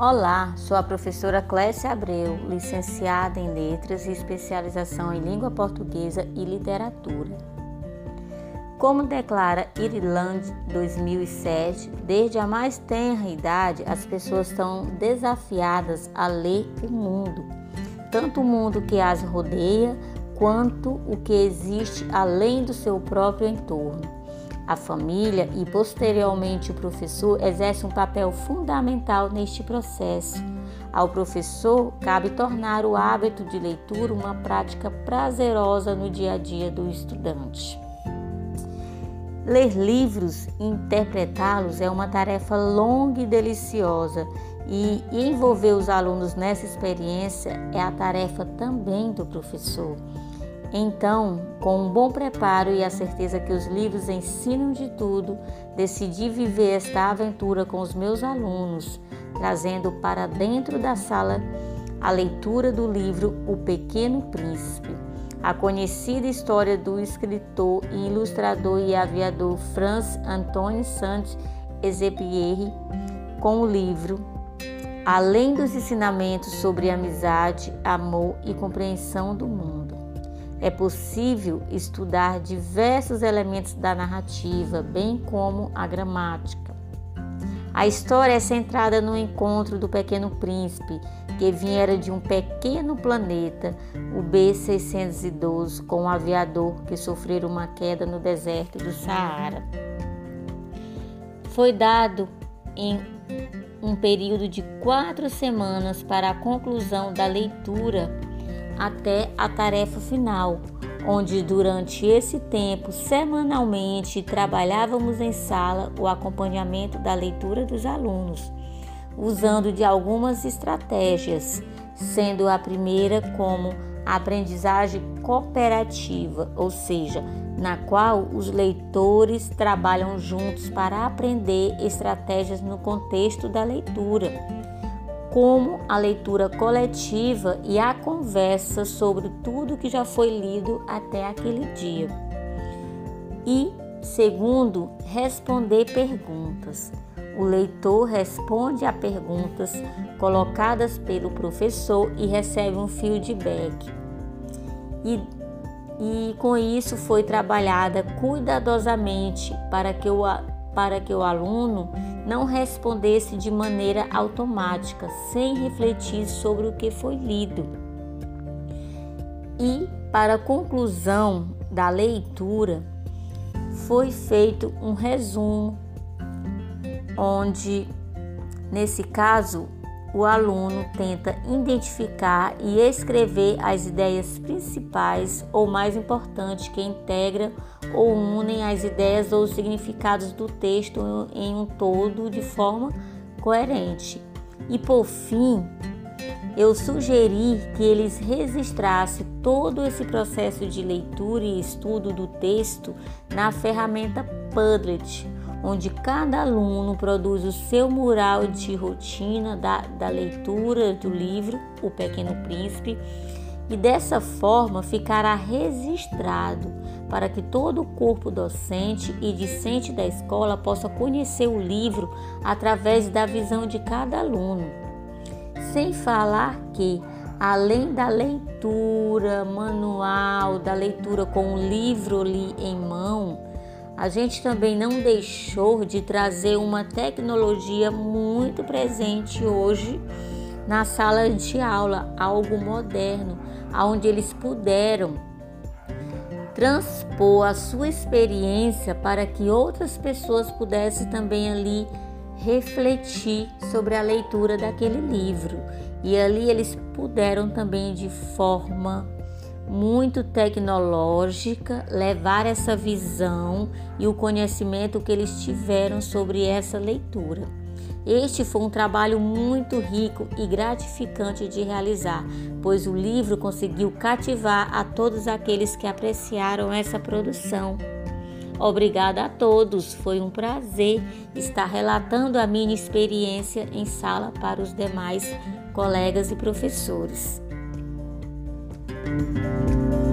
Olá, sou a professora Clécia Abreu, licenciada em Letras e especialização em Língua Portuguesa e Literatura. Como declara Ireland 2007, desde a mais tenra idade as pessoas estão desafiadas a ler o mundo, tanto o mundo que as rodeia quanto o que existe além do seu próprio entorno. A família e posteriormente o professor exerce um papel fundamental neste processo. Ao professor cabe tornar o hábito de leitura uma prática prazerosa no dia a dia do estudante. Ler livros e interpretá-los é uma tarefa longa e deliciosa, e envolver os alunos nessa experiência é a tarefa também do professor. Então, com um bom preparo e a certeza que os livros ensinam de tudo, decidi viver esta aventura com os meus alunos, trazendo para dentro da sala a leitura do livro O Pequeno Príncipe, a conhecida história do escritor ilustrador e aviador Franz Antoine Saint-Exupéry, com o livro Além dos ensinamentos sobre amizade, amor e compreensão do mundo. É possível estudar diversos elementos da narrativa, bem como a gramática. A história é centrada no encontro do pequeno príncipe, que viera de um pequeno planeta, o B612, com um aviador que sofreu uma queda no deserto do Saara. Foi dado em um período de quatro semanas para a conclusão da leitura até a tarefa final, onde durante esse tempo, semanalmente, trabalhávamos em sala o acompanhamento da leitura dos alunos, usando de algumas estratégias, sendo a primeira como aprendizagem cooperativa, ou seja, na qual os leitores trabalham juntos para aprender estratégias no contexto da leitura como a leitura coletiva e a conversa sobre tudo que já foi lido até aquele dia. E, segundo, responder perguntas. O leitor responde a perguntas colocadas pelo professor e recebe um feedback. E, e com isso foi trabalhada cuidadosamente para que o para que o aluno não respondesse de maneira automática, sem refletir sobre o que foi lido. E, para a conclusão da leitura, foi feito um resumo, onde, nesse caso, o aluno tenta identificar e escrever as ideias principais ou mais importantes que integram ou unem as ideias ou os significados do texto em um todo de forma coerente. E por fim, eu sugeri que eles registrassem todo esse processo de leitura e estudo do texto na ferramenta Padlet onde cada aluno produz o seu mural de rotina da, da leitura do livro O Pequeno Príncipe e dessa forma ficará registrado para que todo o corpo docente e discente da escola possa conhecer o livro através da visão de cada aluno. Sem falar que, além da leitura manual, da leitura com o livro ali em mão, a gente também não deixou de trazer uma tecnologia muito presente hoje na sala de aula, algo moderno, onde eles puderam transpor a sua experiência para que outras pessoas pudessem também ali refletir sobre a leitura daquele livro. E ali eles puderam também de forma muito tecnológica, levar essa visão e o conhecimento que eles tiveram sobre essa leitura. Este foi um trabalho muito rico e gratificante de realizar, pois o livro conseguiu cativar a todos aqueles que apreciaram essa produção. Obrigada a todos, foi um prazer estar relatando a minha experiência em sala para os demais colegas e professores. Música